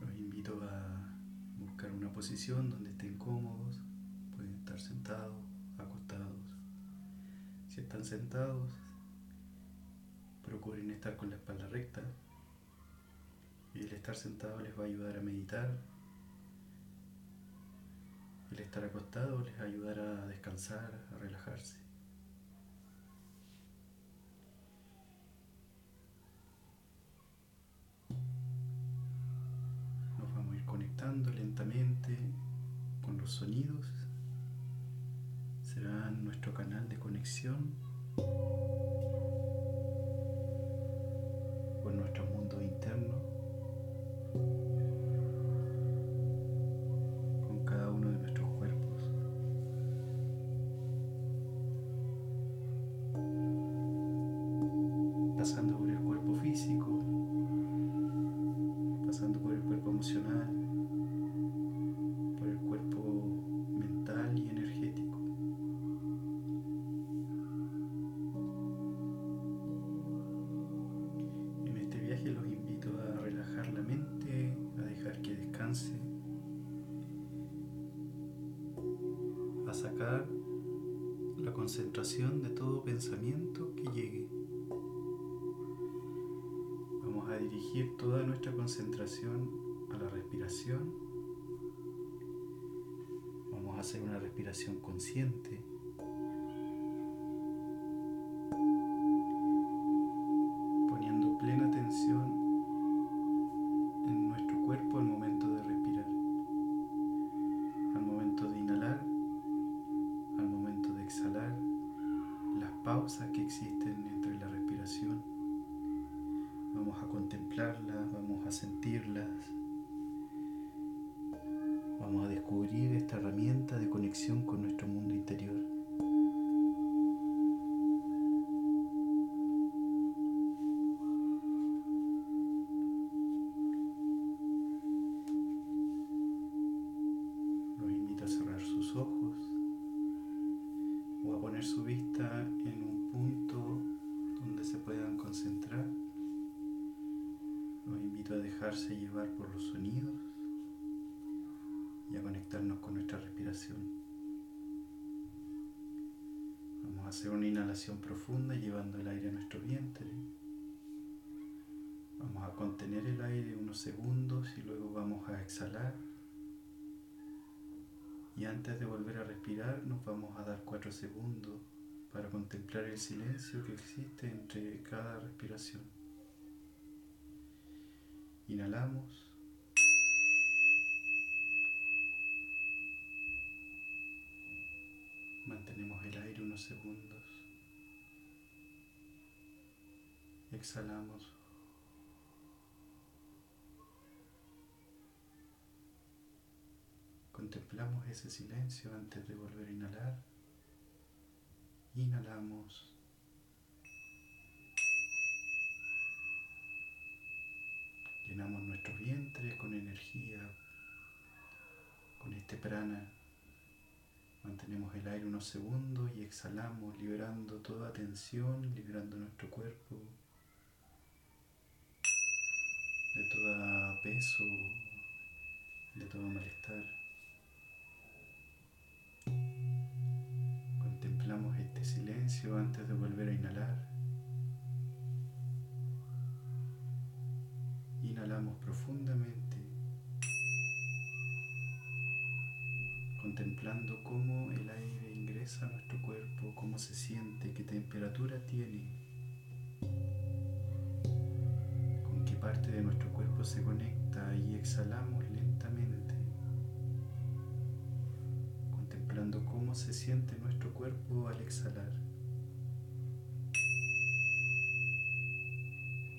Los invito a buscar una posición donde estén cómodos, pueden estar sentados, acostados. Si están sentados, procuren estar con la espalda recta y el estar sentado les va a ayudar a meditar. El estar acostado les va a ayudar a descansar, a relajarse. Concentración a la respiración. Vamos a hacer una respiración consciente. Profunda llevando el aire a nuestro vientre. Vamos a contener el aire unos segundos y luego vamos a exhalar. Y antes de volver a respirar nos vamos a dar cuatro segundos para contemplar el silencio que existe entre cada respiración. Inhalamos. Mantenemos el aire unos segundos. Exhalamos. Contemplamos ese silencio antes de volver a inhalar. Inhalamos. Llenamos nuestro vientre con energía, con este prana. Mantenemos el aire unos segundos y exhalamos, liberando toda tensión, liberando nuestro cuerpo de todo peso, de todo malestar. Contemplamos este silencio antes de volver a inhalar. Inhalamos profundamente, contemplando cómo el aire ingresa a nuestro cuerpo, cómo se siente, qué temperatura tiene, parte de nuestro cuerpo se conecta y exhalamos lentamente, contemplando cómo se siente nuestro cuerpo al exhalar,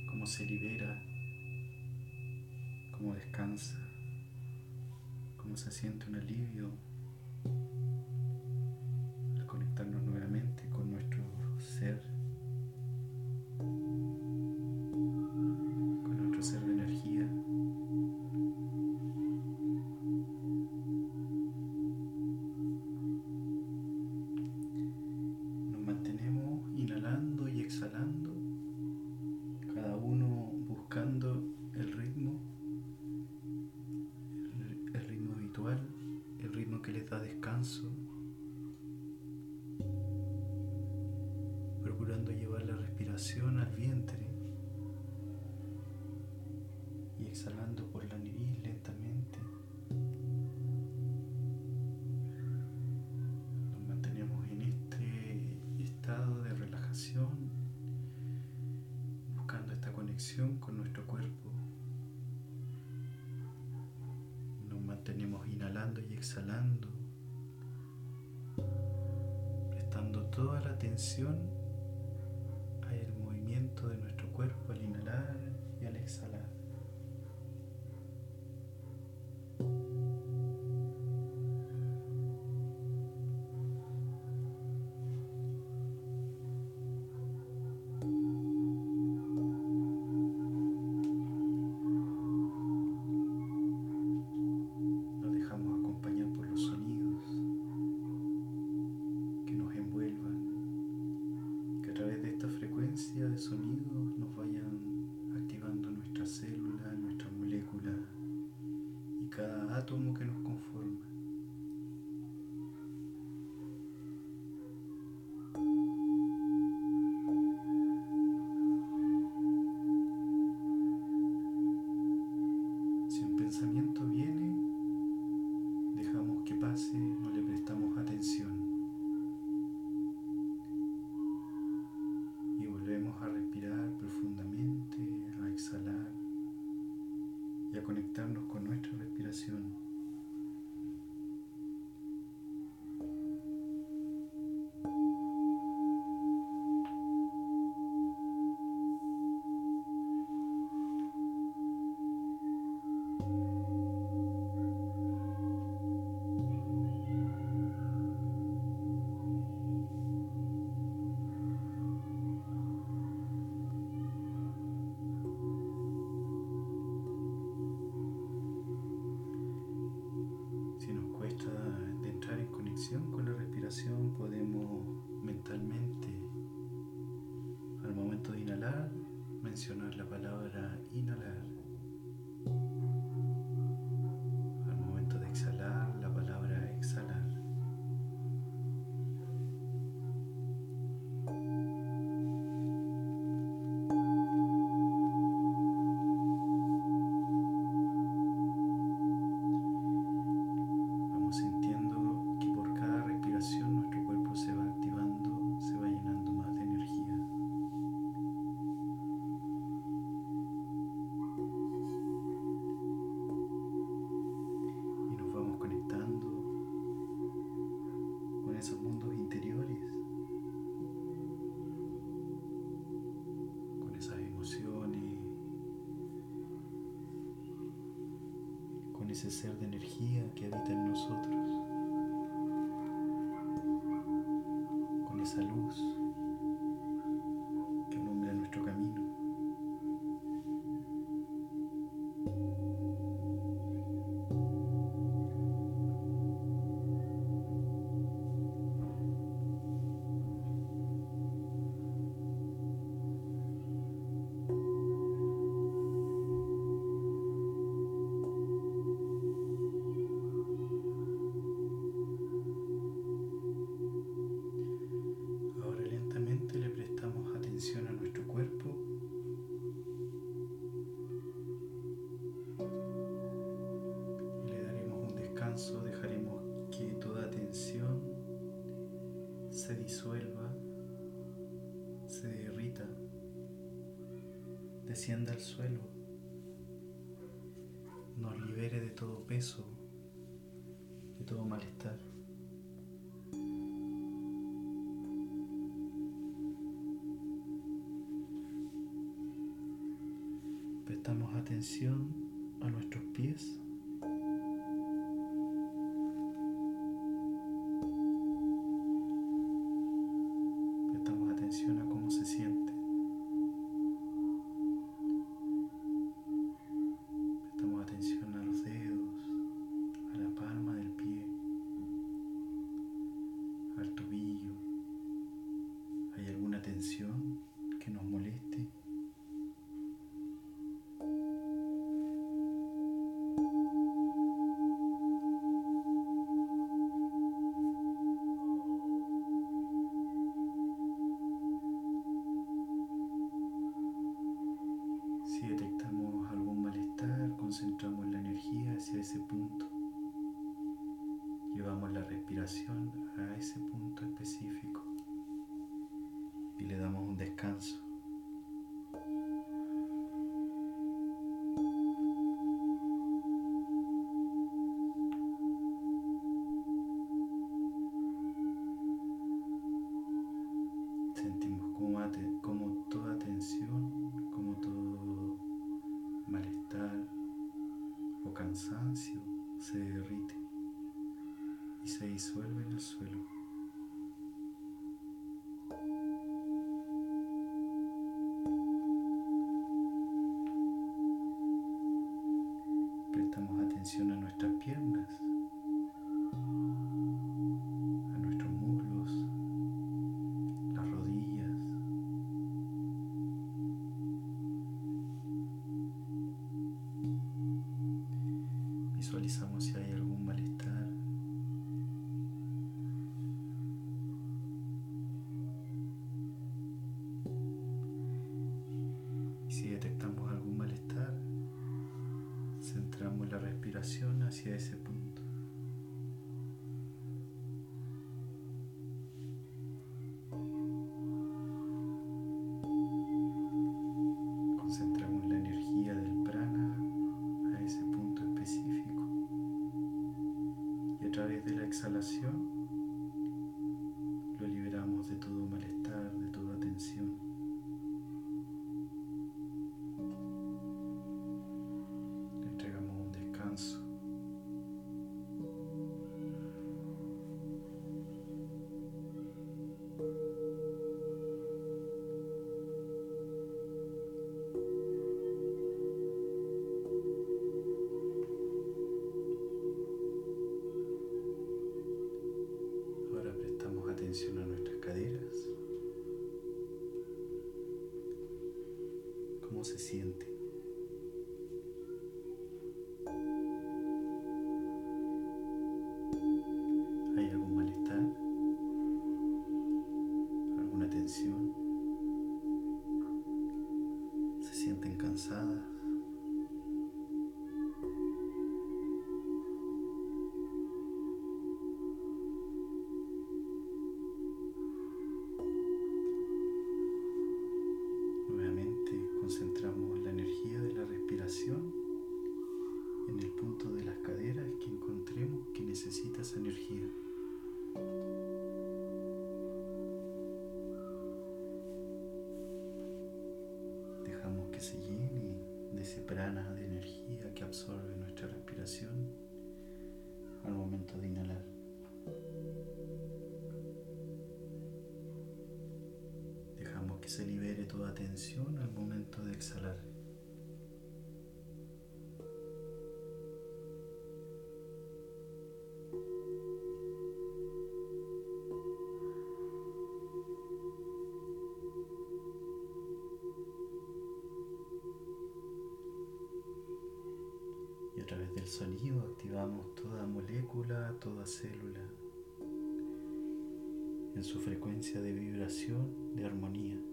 cómo se libera cómo descansa, cómo se siente un alivio exhalando, prestando toda la atención al movimiento de nuestro cuerpo al inhalar y al exhalar. ser de descienda al suelo, nos libere de todo peso, de todo malestar. Prestamos atención a nuestros pies. prana de energía que absorbe nuestra respiración al momento de inhalar. Dejamos que se libere toda tensión al momento de exhalar. activamos toda molécula, toda célula en su frecuencia de vibración de armonía.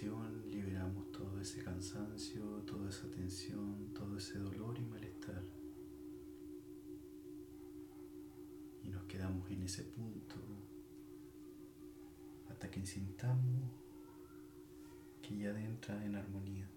liberamos todo ese cansancio, toda esa tensión, todo ese dolor y malestar. Y nos quedamos en ese punto hasta que sintamos que ya entra en armonía.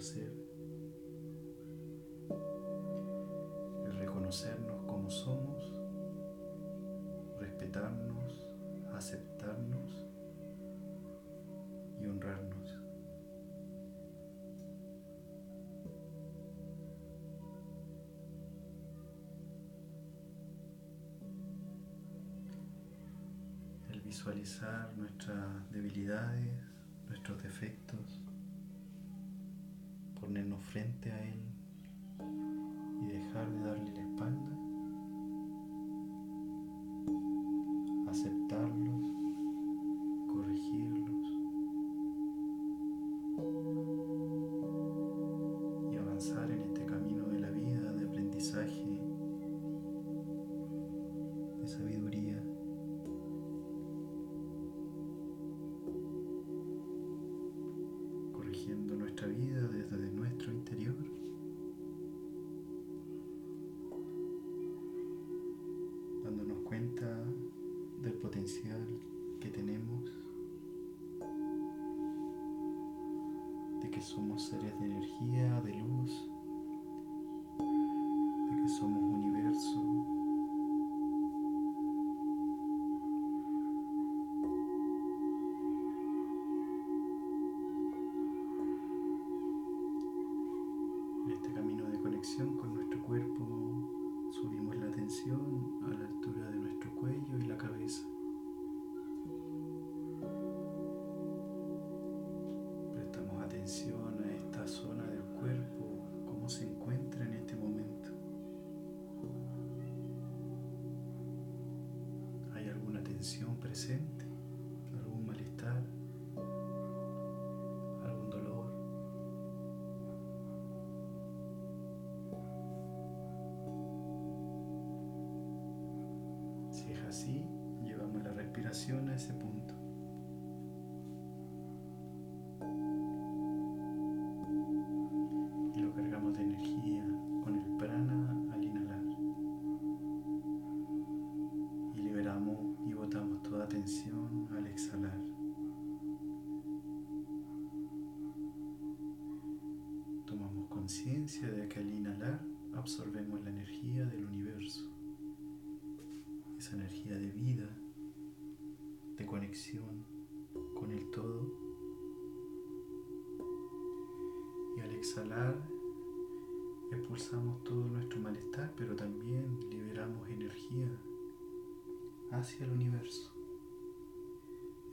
Ser. El reconocernos como somos, respetarnos, aceptarnos y honrarnos. visualizar nuestras debilidades, nuestros defectos, frente a Él de energía, de luz, de que al inhalar absorbemos la energía del universo. Esa energía de vida, de conexión con el todo. Y al exhalar, expulsamos todo nuestro malestar, pero también liberamos energía hacia el universo,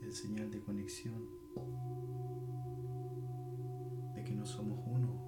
en señal de conexión, de que no somos uno,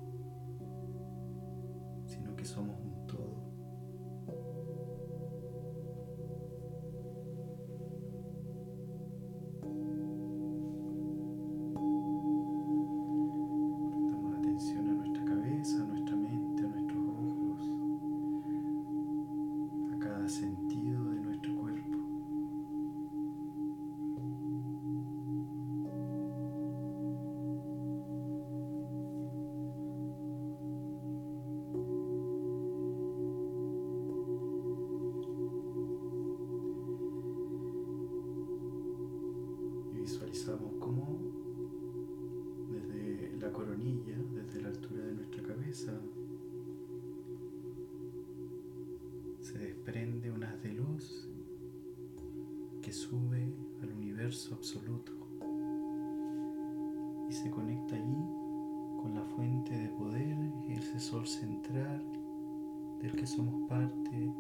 absoluto. Y se conecta allí con la fuente de poder, ese sol central del que somos parte,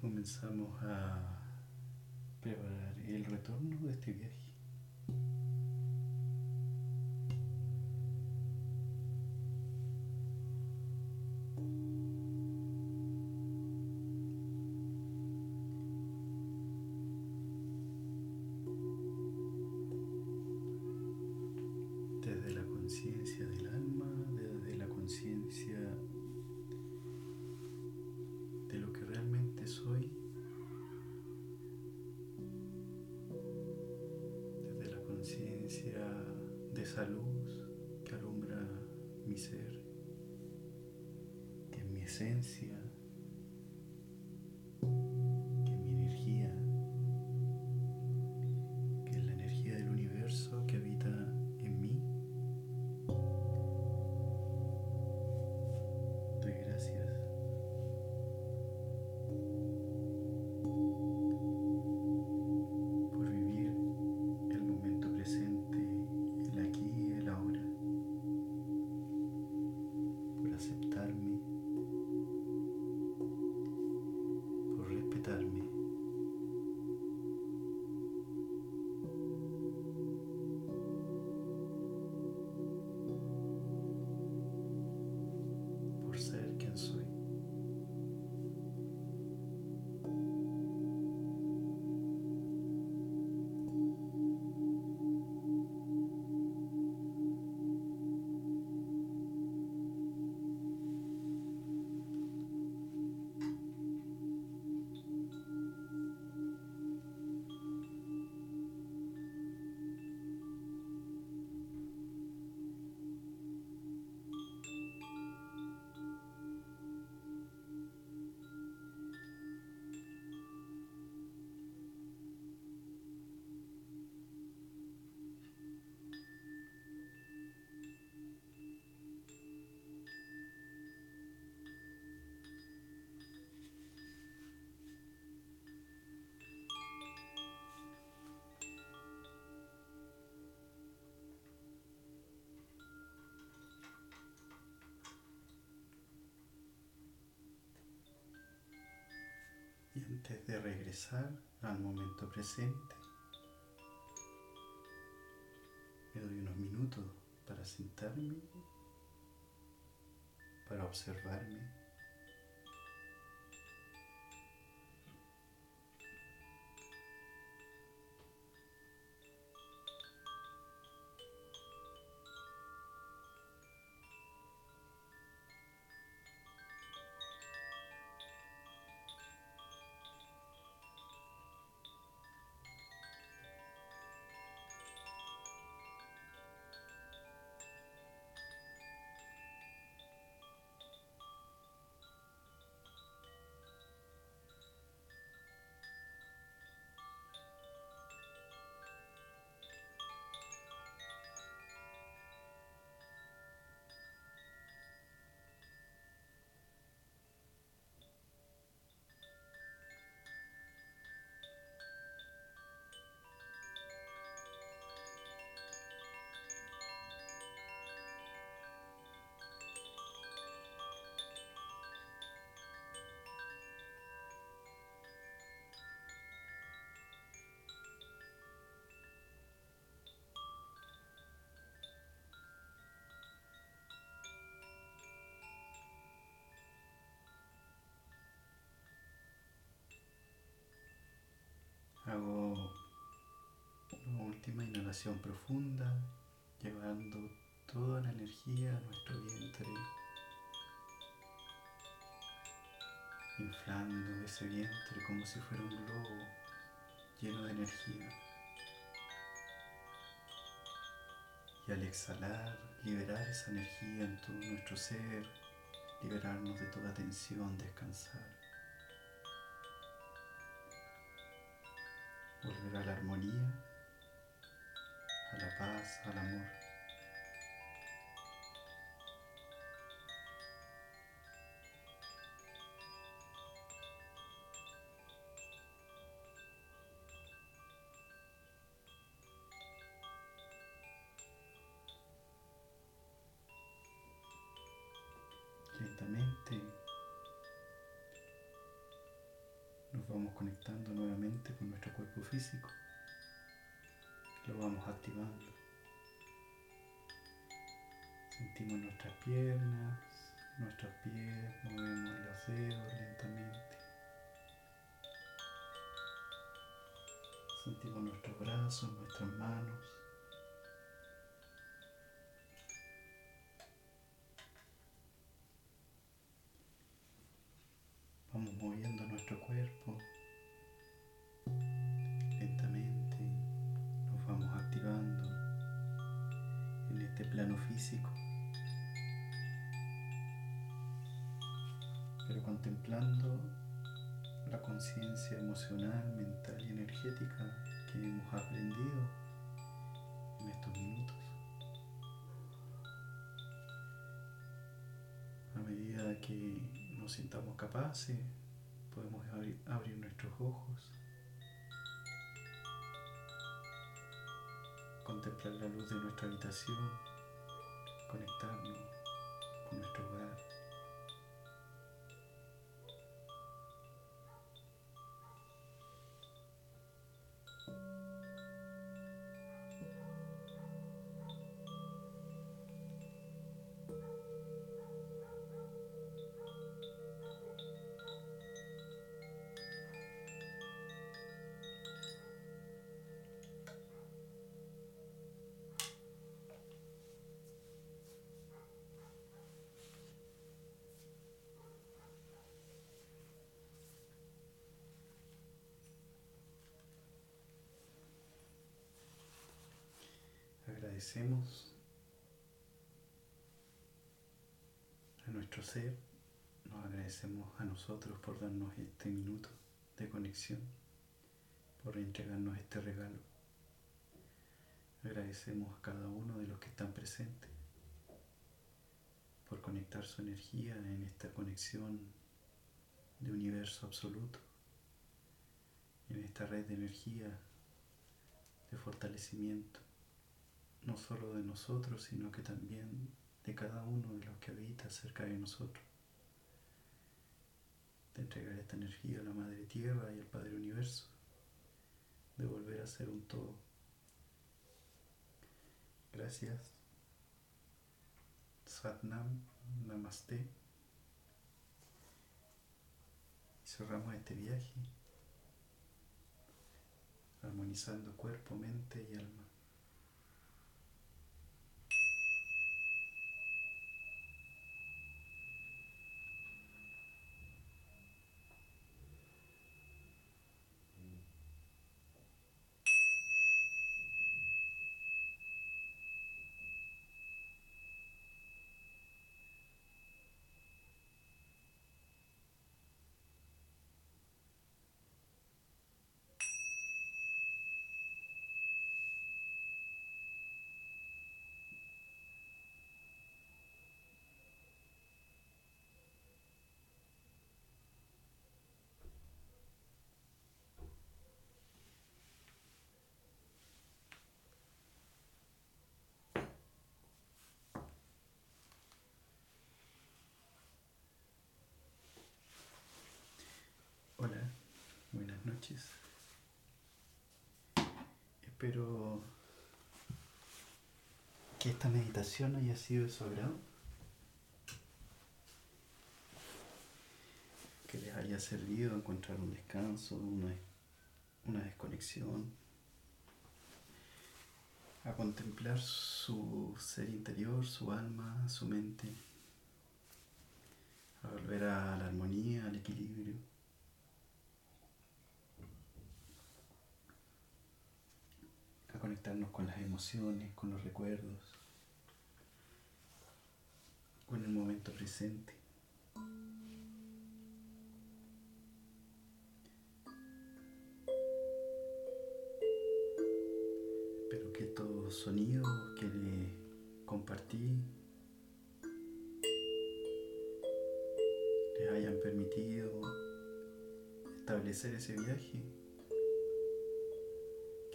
comenzamos a preparar el retorno de este viaje. Antes de regresar al momento presente, me doy unos minutos para sentarme, para observarme. Inhalación profunda, llevando toda la energía a nuestro vientre, inflando ese vientre como si fuera un globo lleno de energía. Y al exhalar, liberar esa energía en todo nuestro ser, liberarnos de toda tensión, descansar. volver a la armonía, a la paz, al amor. Sentimos nuestras piernas, nuestros pies, movemos los dedos lentamente. Sentimos nuestros brazos, nuestras manos. Vamos moviendo nuestro cuerpo pero contemplando la conciencia emocional, mental y energética que hemos aprendido en estos minutos. A medida que nos sintamos capaces, podemos abrir, nuestros ojos, contemplar la luz de nuestra habitación, conectarnos con nuestro agradecemos a nuestro ser, nos agradecemos a nosotros por darnos este minuto de conexión, por entregarnos este regalo. Agradecemos a cada uno de los que están presentes por conectar su energía en esta conexión de universo absoluto, en esta red de energía de fortalecimiento no solo de nosotros, sino que también de cada uno de los que habita cerca de nosotros. De entregar esta energía a la Madre Tierra y al Padre Universo, de volver a ser un todo. Gracias. Satnam, Namaste. Y cerramos este viaje armonizando cuerpo, mente y alma. Espero que esta meditación haya sido de su agrado, que les haya servido a encontrar un descanso, una, una desconexión, a contemplar su ser interior, su alma, su mente, a volver a la armonía, al equilibrio. Conectarnos con las emociones, con los recuerdos, con el momento presente. Espero que estos sonidos que le compartí les hayan permitido establecer ese viaje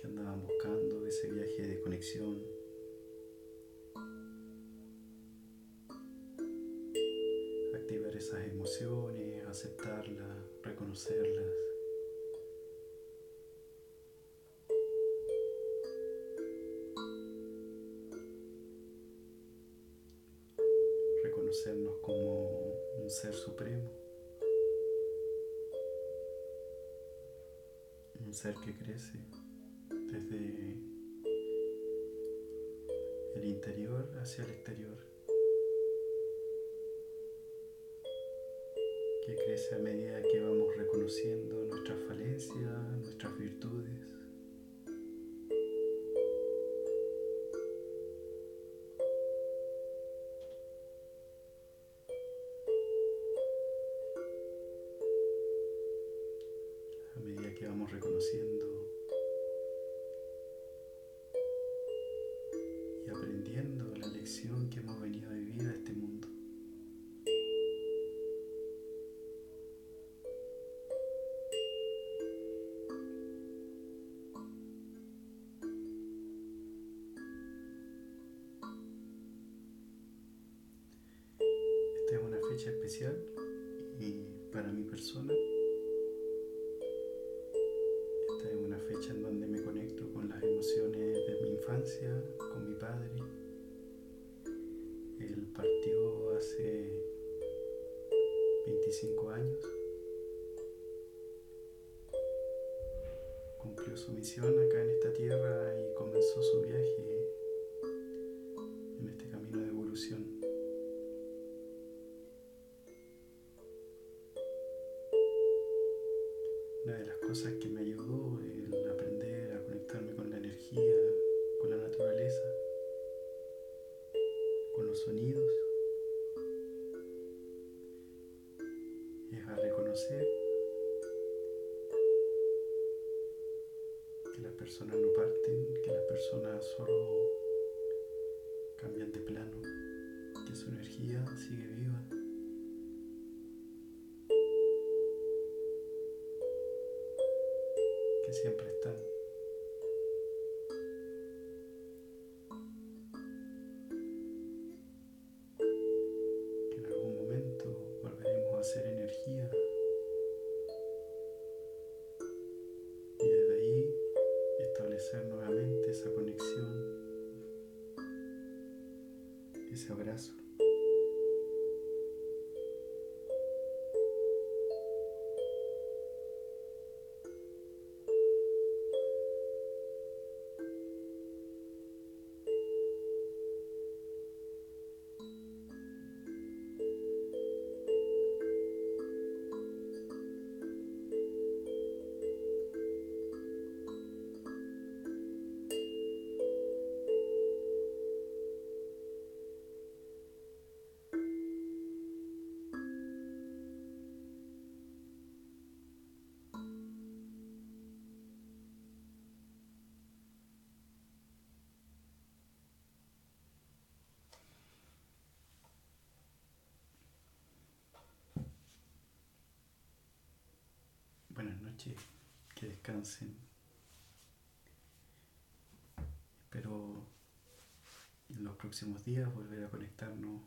andaban buscando, ese viaje de conexión. Activar esas emociones, aceptarlas, reconocerlas Esta es una fecha en donde me conecto con las emociones de mi infancia, con mi padre. Él partió hace 25 años. Cumplió su misión acá en esta tierra y comenzó su viaje cosa que me ayudó. que descansen. Espero en los próximos días volver a conectarnos